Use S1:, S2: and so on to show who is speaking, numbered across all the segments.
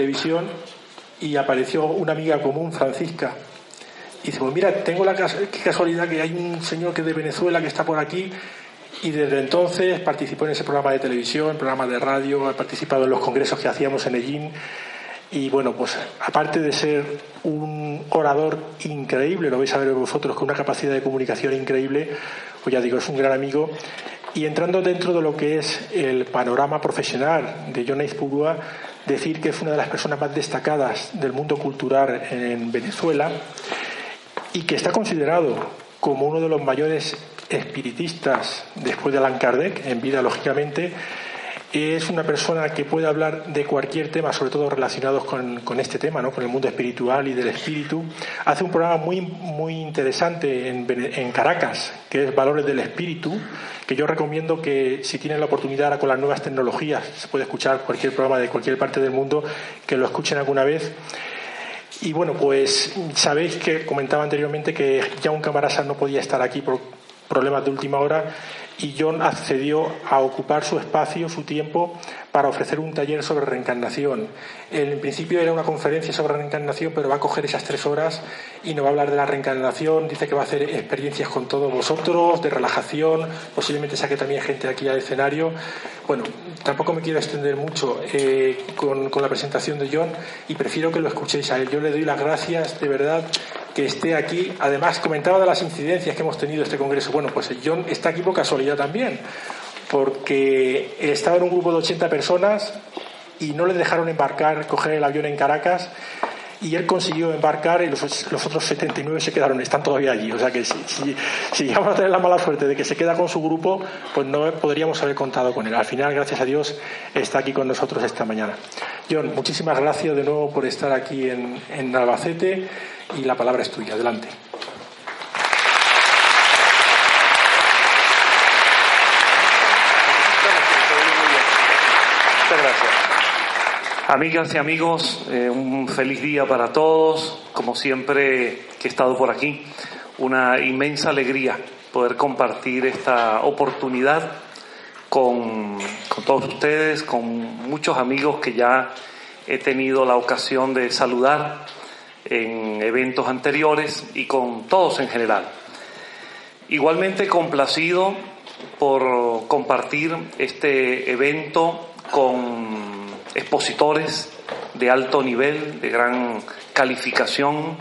S1: televisión y apareció una amiga común, Francisca. Y dice, pues mira, tengo la casualidad que hay un señor que es de Venezuela que está por aquí y desde entonces participó en ese programa de televisión, programa de radio, ha participado en los congresos que hacíamos en Ellín. Y bueno, pues aparte de ser un orador increíble, lo vais a ver vosotros, con una capacidad de comunicación increíble, pues ya digo, es un gran amigo. Y entrando dentro de lo que es el panorama profesional de John Purua, decir que es una de las personas más destacadas del mundo cultural en Venezuela y que está considerado como uno de los mayores espiritistas después de Allan Kardec, en vida lógicamente, es una persona que puede hablar de cualquier tema, sobre todo relacionados con, este tema, ¿no? con el mundo espiritual y del espíritu. Hace un programa muy, muy interesante en, Caracas, que es Valores del Espíritu, que yo recomiendo que si tienen la oportunidad ahora con las nuevas tecnologías, se puede escuchar cualquier programa de cualquier parte del mundo, que lo escuchen alguna vez. Y bueno, pues sabéis que comentaba anteriormente que ya un camarasa no podía estar aquí por problemas de última hora y John accedió a ocupar su espacio, su tiempo, para ofrecer un taller sobre reencarnación. En principio era una conferencia sobre reencarnación, pero va a coger esas tres horas y nos va a hablar de la reencarnación. Dice que va a hacer experiencias con todos vosotros, de relajación, posiblemente saque también gente aquí al escenario. Bueno, tampoco me quiero extender mucho eh, con, con la presentación de John y prefiero que lo escuchéis a él. Yo le doy las gracias de verdad que esté aquí. Además, comentaba de las incidencias que hemos tenido este congreso. Bueno, pues John está aquí por casualidad también, porque estaba en un grupo de 80 personas y no le dejaron embarcar, coger el avión en Caracas. Y él consiguió embarcar y los, otros 79 se quedaron, están todavía allí. O sea que si, si, llegamos a tener la mala suerte de que se queda con su grupo, pues no podríamos haber contado con él. Al final, gracias a Dios, está aquí con nosotros esta mañana. John, muchísimas gracias de nuevo por estar aquí en, en Albacete y la palabra es tuya. Adelante.
S2: Muchas gracias. Amigas y amigos, eh, un feliz día para todos. Como siempre que he estado por aquí, una inmensa alegría poder compartir esta oportunidad con, con todos ustedes, con muchos amigos que ya he tenido la ocasión de saludar en eventos anteriores y con todos en general. Igualmente complacido por compartir este evento con expositores de alto nivel, de gran calificación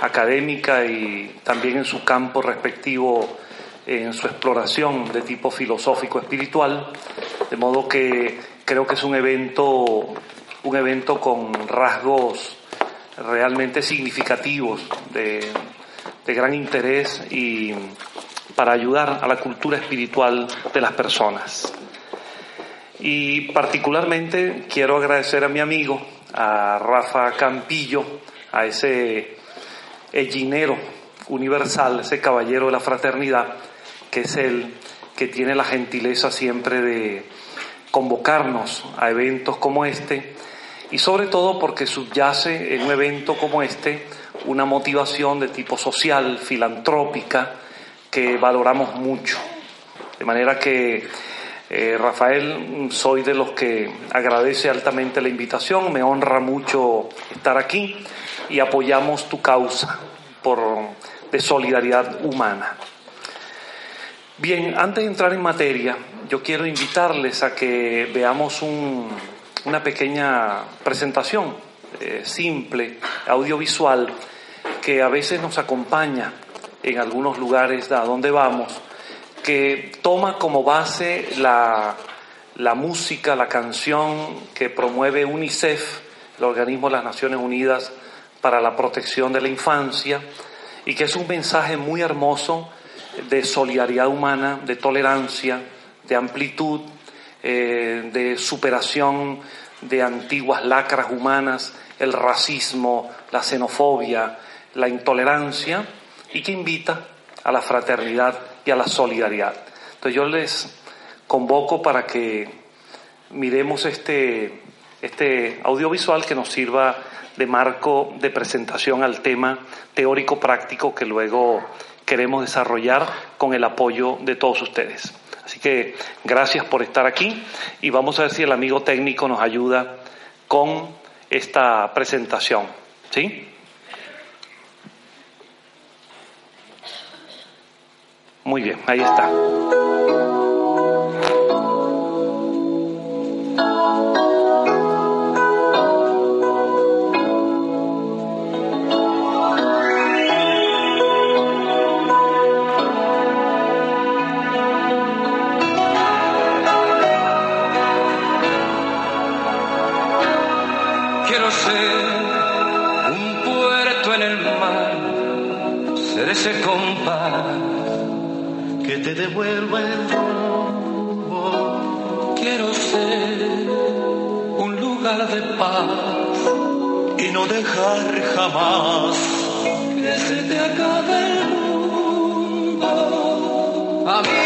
S2: académica y también en su campo respectivo en su exploración de tipo filosófico espiritual, de modo que creo que es un evento un evento con rasgos realmente significativos, de, gran interés y para ayudar a la cultura espiritual de las personas. Y particularmente quiero agradecer a mi amigo, a Rafa Campillo, a ese ellinero universal, ese caballero de la fraternidad, que es él que tiene la gentileza siempre de convocarnos a eventos como este y sobre todo porque subyace en un evento como este una motivación de tipo social, filantrópica, que valoramos mucho. De manera que, eh, Rafael, soy de los que agradece altamente la invitación, me honra mucho estar aquí y apoyamos tu causa por, de solidaridad humana. Bien, antes de entrar en materia, yo quiero invitarles a que veamos un, una pequeña presentación eh, simple, audiovisual, que a veces nos acompaña en algunos lugares a donde vamos, que toma como base la, la música, la canción que promueve UNICEF, el organismo de las Naciones Unidas para la protección de la infancia, y que es un mensaje muy hermoso de solidaridad humana, de tolerancia, de amplitud, eh, de superación de antiguas lacras humanas, el racismo, la xenofobia, la intolerancia, y que invita a la fraternidad y a la solidaridad. Entonces yo les convoco para que miremos este, este audiovisual que nos sirva de marco de presentación al tema teórico práctico que luego queremos desarrollar con el apoyo de todos ustedes. Así que gracias por estar aquí y vamos a ver si el amigo técnico nos ayuda con esta presentación. ¿Sí? Muy bien, ahí está.
S3: Que te devuelva el rumbo.
S4: Quiero ser un lugar de paz
S3: y no dejar jamás
S4: que se te acabe el mundo. Amigo,